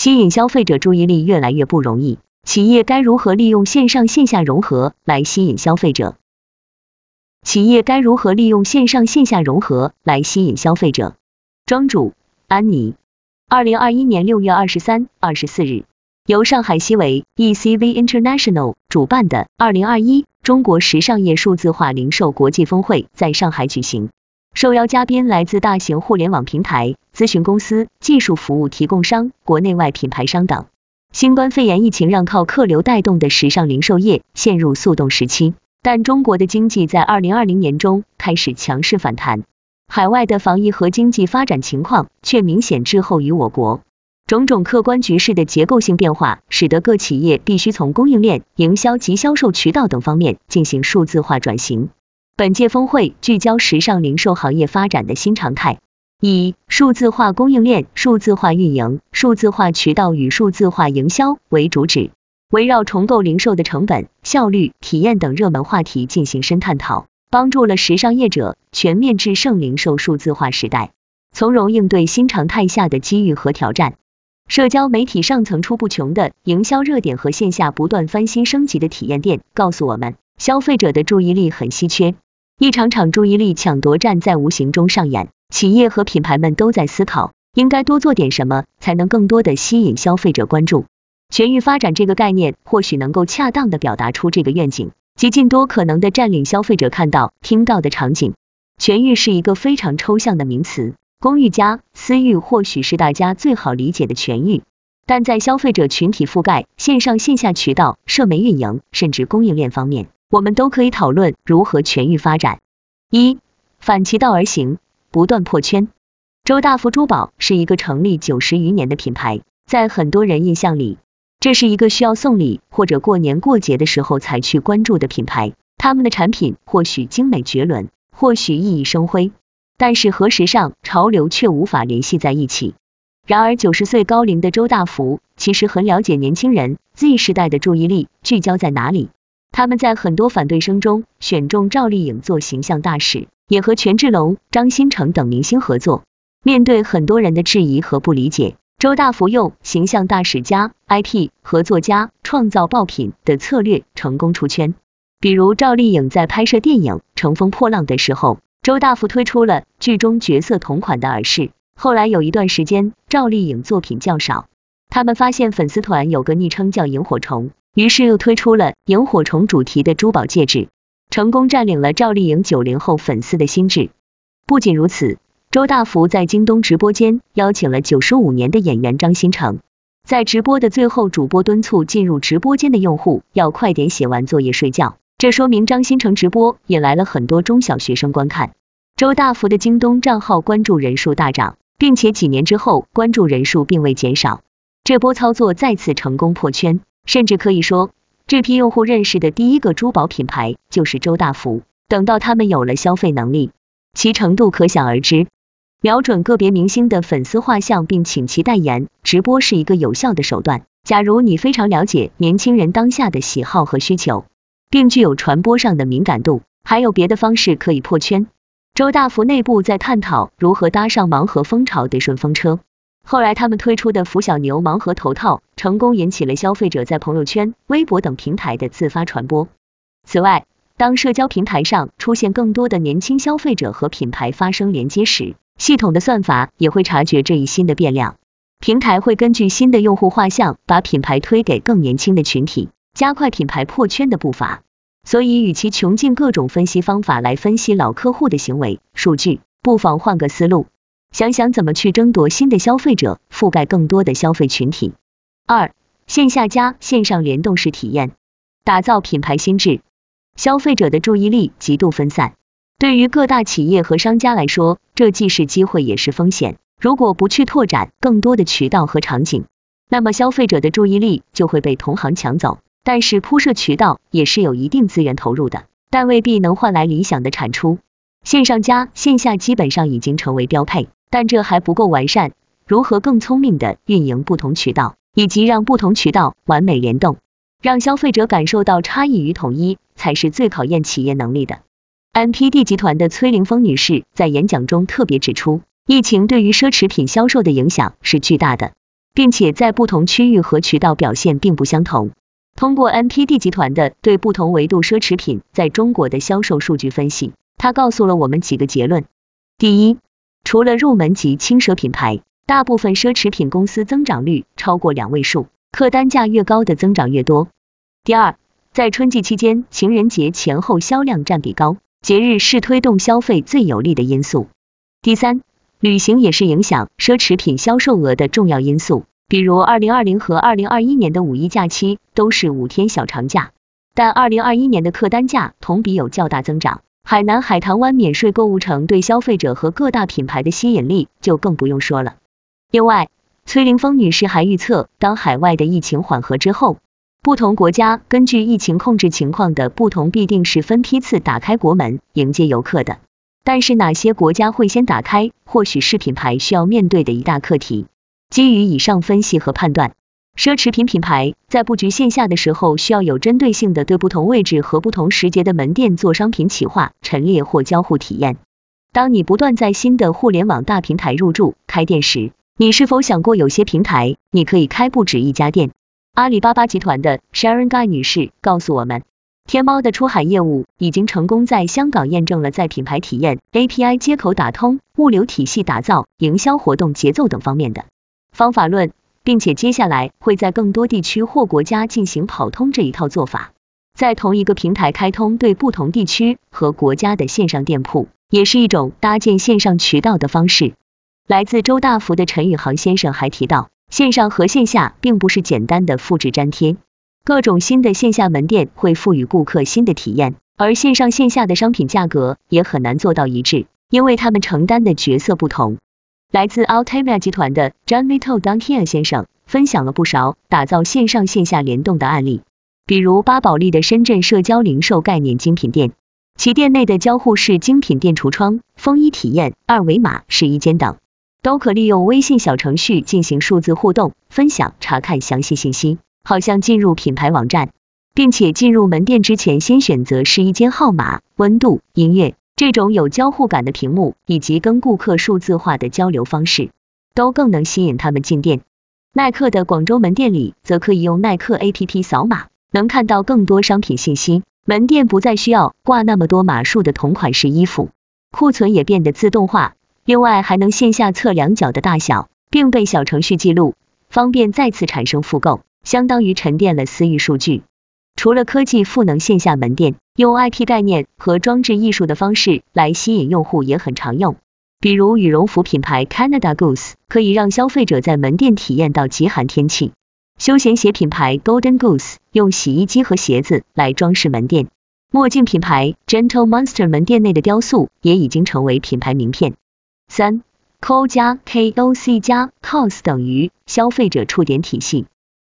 吸引消费者注意力越来越不容易，企业该如何利用线上线下融合来吸引消费者？企业该如何利用线上线下融合来吸引消费者？庄主安妮，二零二一年六月二十三、二十四日，由上海西维 ECV International 主办的二零二一中国时尚业数字化零售国际峰会在上海举行。受邀嘉宾来自大型互联网平台、咨询公司、技术服务提供商、国内外品牌商等。新冠肺炎疫情让靠客流带动的时尚零售业陷入速冻时期，但中国的经济在二零二零年中开始强势反弹，海外的防疫和经济发展情况却明显滞后于我国。种种客观局势的结构性变化，使得各企业必须从供应链、营销及销售渠道等方面进行数字化转型。本届峰会聚焦时尚零售行业发展的新常态，以数字化供应链、数字化运营、数字化渠道与数字化营销为主旨，围绕重构零售的成本、效率、体验等热门话题进行深探讨，帮助了时尚业者全面制胜零售数字化时代，从容应对新常态下的机遇和挑战。社交媒体上层出不穷的营销热点和线下不断翻新升级的体验店，告诉我们，消费者的注意力很稀缺。一场场注意力抢夺战在无形中上演，企业和品牌们都在思考，应该多做点什么，才能更多的吸引消费者关注。全域发展这个概念，或许能够恰当的表达出这个愿景，及尽多可能的占领消费者看到、听到的场景。全域是一个非常抽象的名词，公域加私域或许是大家最好理解的全域，但在消费者群体覆盖、线上线下渠道、社媒运营，甚至供应链方面。我们都可以讨论如何全域发展。一，反其道而行，不断破圈。周大福珠宝是一个成立九十余年的品牌，在很多人印象里，这是一个需要送礼或者过年过节的时候才去关注的品牌。他们的产品或许精美绝伦，或许熠熠生辉，但是和时尚潮流却无法联系在一起。然而九十岁高龄的周大福其实很了解年轻人 Z 时代的注意力聚焦在哪里。他们在很多反对声中选中赵丽颖做形象大使，也和权志龙、张新成等明星合作。面对很多人的质疑和不理解，周大福用形象大使加 IP 合作加创造爆品的策略成功出圈。比如赵丽颖在拍摄电影《乘风破浪》的时候，周大福推出了剧中角色同款的耳饰。后来有一段时间赵丽颖作品较少，他们发现粉丝团有个昵称叫萤火虫。于是又推出了萤火虫主题的珠宝戒指，成功占领了赵丽颖九零后粉丝的心智。不仅如此，周大福在京东直播间邀请了九十五年的演员张新成，在直播的最后，主播敦促进入直播间的用户要快点写完作业睡觉。这说明张新成直播引来了很多中小学生观看。周大福的京东账号关注人数大涨，并且几年之后关注人数并未减少。这波操作再次成功破圈。甚至可以说，这批用户认识的第一个珠宝品牌就是周大福。等到他们有了消费能力，其程度可想而知。瞄准个别明星的粉丝画像并请其代言，直播是一个有效的手段。假如你非常了解年轻人当下的喜好和需求，并具有传播上的敏感度，还有别的方式可以破圈。周大福内部在探讨如何搭上盲盒风潮的顺风车。后来他们推出的福小牛盲盒头套，成功引起了消费者在朋友圈、微博等平台的自发传播。此外，当社交平台上出现更多的年轻消费者和品牌发生连接时，系统的算法也会察觉这一新的变量，平台会根据新的用户画像，把品牌推给更年轻的群体，加快品牌破圈的步伐。所以，与其穷尽各种分析方法来分析老客户的行为数据，不妨换个思路。想想怎么去争夺新的消费者，覆盖更多的消费群体。二、线下加线上联动式体验，打造品牌心智。消费者的注意力极度分散，对于各大企业和商家来说，这既是机会也是风险。如果不去拓展更多的渠道和场景，那么消费者的注意力就会被同行抢走。但是铺设渠道也是有一定资源投入的，但未必能换来理想的产出。线上加线下基本上已经成为标配。但这还不够完善，如何更聪明的运营不同渠道，以及让不同渠道完美联动，让消费者感受到差异与统一，才是最考验企业能力的。NPD 集团的崔凌峰女士在演讲中特别指出，疫情对于奢侈品销售的影响是巨大的，并且在不同区域和渠道表现并不相同。通过 NPD 集团的对不同维度奢侈品在中国的销售数据分析，她告诉了我们几个结论。第一，除了入门级轻奢品牌，大部分奢侈品公司增长率超过两位数，客单价越高的增长越多。第二，在春季期间，情人节前后销量占比高，节日是推动消费最有利的因素。第三，旅行也是影响奢侈品销售额的重要因素。比如，二零二零和二零二一年的五一假期都是五天小长假，但二零二一年的客单价同比有较大增长。海南海棠湾免税购物城对消费者和各大品牌的吸引力就更不用说了。另外，崔玲峰女士还预测，当海外的疫情缓和之后，不同国家根据疫情控制情况的不同，必定是分批次打开国门迎接游客的。但是哪些国家会先打开，或许是品牌需要面对的一大课题。基于以上分析和判断，奢侈品品牌在布局线下的时候，需要有针对性的对不同位置和不同时节的门店做商品企划、陈列或交互体验。当你不断在新的互联网大平台入驻开店时，你是否想过有些平台你可以开不止一家店？阿里巴巴集团的 Sharon Guy 女士告诉我们，天猫的出海业务已经成功在香港验证了在品牌体验、API 接口打通、物流体系打造、营销活动节奏等方面的。方法论，并且接下来会在更多地区或国家进行跑通这一套做法，在同一个平台开通对不同地区和国家的线上店铺，也是一种搭建线上渠道的方式。来自周大福的陈宇航先生还提到，线上和线下并不是简单的复制粘贴，各种新的线下门店会赋予顾客新的体验，而线上线下的商品价格也很难做到一致，因为他们承担的角色不同。来自 Altamia 集团的 John Little Duncan 先生分享了不少打造线上线下联动的案例，比如巴宝莉的深圳社交零售概念精品店，其店内的交互式精品店橱窗、风衣体验、二维码试衣间等，都可利用微信小程序进行数字互动分享，查看详细信息，好像进入品牌网站，并且进入门店之前先选择试衣间号码、温度、音乐。这种有交互感的屏幕以及跟顾客数字化的交流方式，都更能吸引他们进店。耐克的广州门店里，则可以用耐克 APP 扫码，能看到更多商品信息。门店不再需要挂那么多码数的同款式衣服，库存也变得自动化。另外，还能线下测量脚的大小，并被小程序记录，方便再次产生复购，相当于沉淀了私域数据。除了科技赋能线下门店，用 IP 概念和装置艺术的方式来吸引用户也很常用。比如羽绒服品牌 Canada Goose 可以让消费者在门店体验到极寒天气；休闲鞋品牌 Golden Goose 用洗衣机和鞋子来装饰门店；墨镜品牌 Gentle Monster 门店内的雕塑也已经成为品牌名片。三 Co 加 KOC 加 Cos 等于消费者触点体系。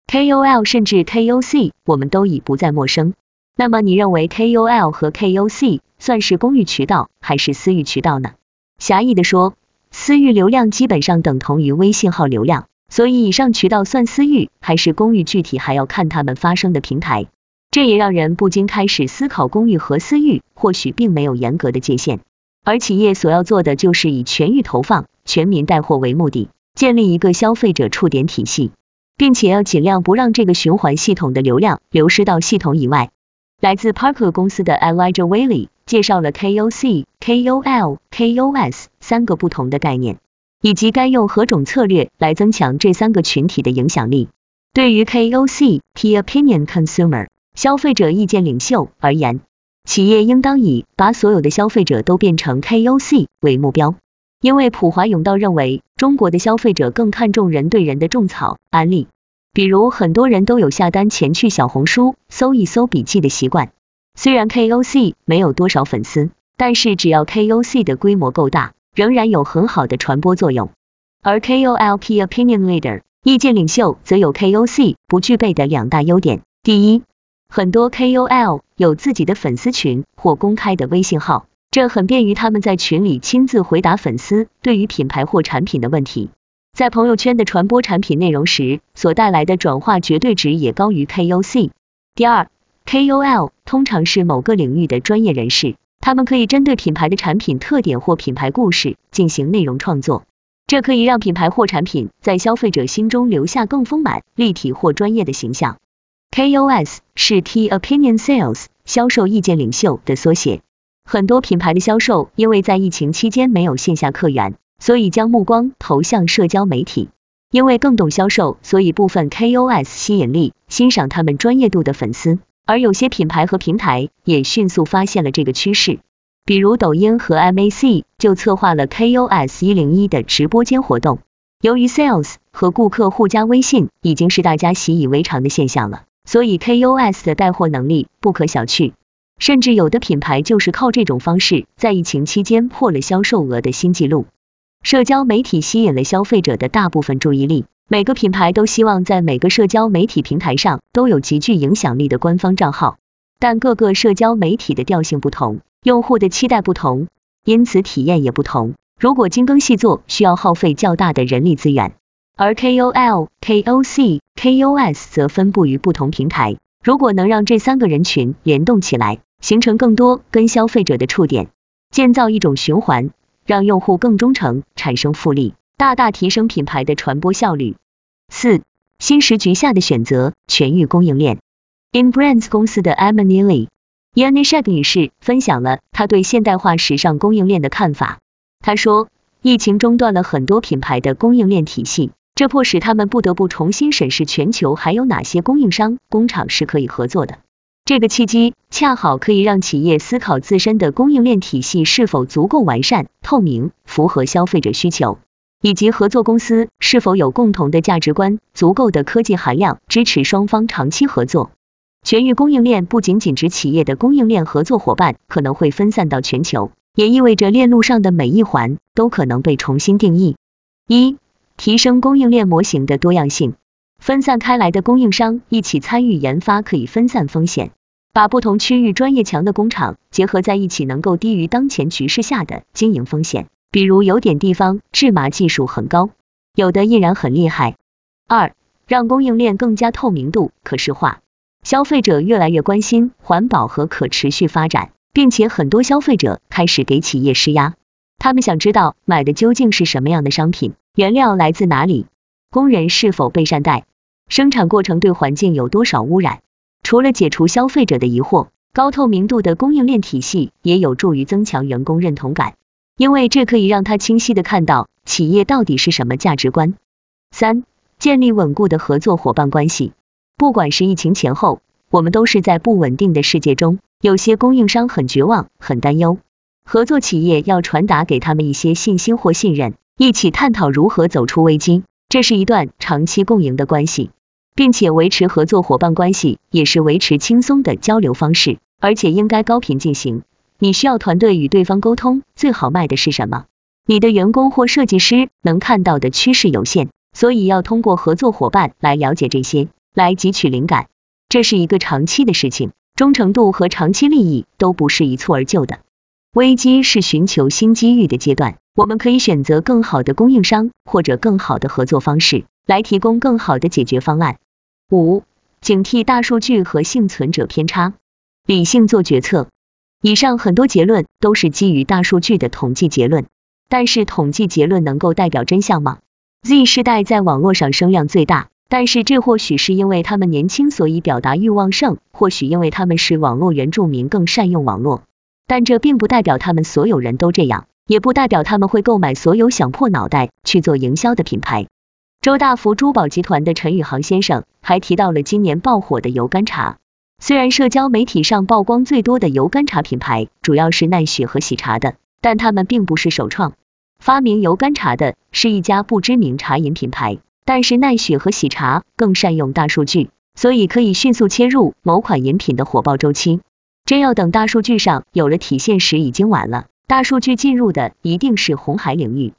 KOL 甚至 KOC，我们都已不再陌生。那么你认为 KOL 和 KOC 算是公域渠道还是私域渠道呢？狭义的说，私域流量基本上等同于微信号流量，所以以上渠道算私域还是公域，具体还要看他们发生的平台。这也让人不禁开始思考，公域和私域或许并没有严格的界限，而企业所要做的就是以全域投放、全民带货为目的，建立一个消费者触点体系。并且要尽量不让这个循环系统的流量流失到系统以外。来自 Parker 公司的 Elijah Wiley 介绍了 KOC、KOL、KOS 三个不同的概念，以及该用何种策略来增强这三个群体的影响力。对于 KOC Key Opinion Consumer 消费者意见领袖而言，企业应当以把所有的消费者都变成 KOC 为目标。因为普华永道认为，中国的消费者更看重人对人的种草案例，比如很多人都有下单前去小红书搜一搜笔记的习惯。虽然 KOC 没有多少粉丝，但是只要 KOC 的规模够大，仍然有很好的传播作用。而 KOL Key Opinion Leader 意见领袖则有 KOC 不具备的两大优点：第一，很多 KOL 有自己的粉丝群或公开的微信号。这很便于他们在群里亲自回答粉丝对于品牌或产品的问题，在朋友圈的传播产品内容时所带来的转化绝对值也高于 KOC。第二，KOL 通常是某个领域的专业人士，他们可以针对品牌的产品特点或品牌故事进行内容创作，这可以让品牌或产品在消费者心中留下更丰满、立体或专业的形象。KOS 是 Key Opinion Sales 销售意见领袖的缩写。很多品牌的销售因为在疫情期间没有线下客源，所以将目光投向社交媒体。因为更懂销售，所以部分 KOS 吸引力欣赏他们专业度的粉丝。而有些品牌和平台也迅速发现了这个趋势，比如抖音和 MAC 就策划了 KOS 一零一的直播间活动。由于 Sales 和顾客互加微信已经是大家习以为常的现象了，所以 KOS 的带货能力不可小觑。甚至有的品牌就是靠这种方式，在疫情期间破了销售额的新纪录。社交媒体吸引了消费者的大部分注意力，每个品牌都希望在每个社交媒体平台上都有极具影响力的官方账号。但各个社交媒体的调性不同，用户的期待不同，因此体验也不同。如果精耕细作，需要耗费较大的人力资源。而 KOL、KOC、KOS 则分布于不同平台，如果能让这三个人群联动起来。形成更多跟消费者的触点，建造一种循环，让用户更忠诚，产生复利，大大提升品牌的传播效率。四、新时局下的选择，全域供应链。InBrands 公司的 Emily Yanishek 女士分享了她对现代化时尚供应链的看法。她说，疫情中断了很多品牌的供应链体系，这迫使他们不得不重新审视全球还有哪些供应商工厂是可以合作的。这个契机恰好可以让企业思考自身的供应链体系是否足够完善、透明、符合消费者需求，以及合作公司是否有共同的价值观、足够的科技含量支持双方长期合作。全域供应链不仅仅指企业的供应链合作伙伴可能会分散到全球，也意味着链路上的每一环都可能被重新定义。一、提升供应链模型的多样性，分散开来的供应商一起参与研发可以分散风险。把不同区域专业强的工厂结合在一起，能够低于当前局势下的经营风险。比如有点地方制麻技术很高，有的依然很厉害。二，让供应链更加透明度、可视化。消费者越来越关心环保和可持续发展，并且很多消费者开始给企业施压，他们想知道买的究竟是什么样的商品，原料来自哪里，工人是否被善待，生产过程对环境有多少污染。除了解除消费者的疑惑，高透明度的供应链体系也有助于增强员工认同感，因为这可以让他清晰的看到企业到底是什么价值观。三、建立稳固的合作伙伴关系。不管是疫情前后，我们都是在不稳定的世界中，有些供应商很绝望、很担忧，合作企业要传达给他们一些信心或信任，一起探讨如何走出危机，这是一段长期共赢的关系。并且维持合作伙伴关系，也是维持轻松的交流方式，而且应该高频进行。你需要团队与对方沟通，最好卖的是什么？你的员工或设计师能看到的趋势有限，所以要通过合作伙伴来了解这些，来汲取灵感。这是一个长期的事情，忠诚度和长期利益都不是一蹴而就的。危机是寻求新机遇的阶段，我们可以选择更好的供应商或者更好的合作方式，来提供更好的解决方案。五、警惕大数据和幸存者偏差，理性做决策。以上很多结论都是基于大数据的统计结论，但是统计结论能够代表真相吗？Z 世代在网络上声量最大，但是这或许是因为他们年轻，所以表达欲旺盛；或许因为他们是网络原住民，更善用网络。但这并不代表他们所有人都这样，也不代表他们会购买所有想破脑袋去做营销的品牌。周大福珠宝集团的陈宇航先生还提到了今年爆火的油甘茶。虽然社交媒体上曝光最多的油甘茶品牌主要是奈雪和喜茶的，但他们并不是首创。发明油甘茶的是一家不知名茶饮品牌，但是奈雪和喜茶更善用大数据，所以可以迅速切入某款饮品的火爆周期。真要等大数据上有了体现时，已经晚了。大数据进入的一定是红海领域。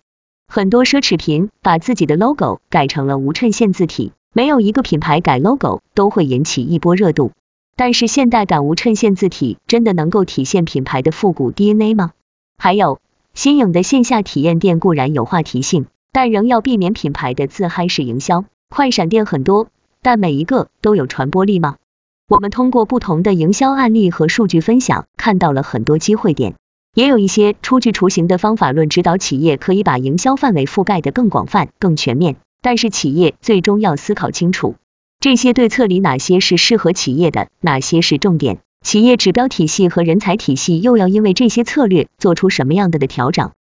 很多奢侈品把自己的 logo 改成了无衬线字体，没有一个品牌改 logo 都会引起一波热度。但是现代感无衬线字体真的能够体现品牌的复古 DNA 吗？还有新颖的线下体验店固然有话题性，但仍要避免品牌的自嗨式营销。快闪店很多，但每一个都有传播力吗？我们通过不同的营销案例和数据分享，看到了很多机会点。也有一些出具雏形的方法论指导企业可以把营销范围覆盖得更广泛、更全面。但是企业最终要思考清楚，这些对策里哪些是适合企业的，哪些是重点。企业指标体系和人才体系又要因为这些策略做出什么样的的调整？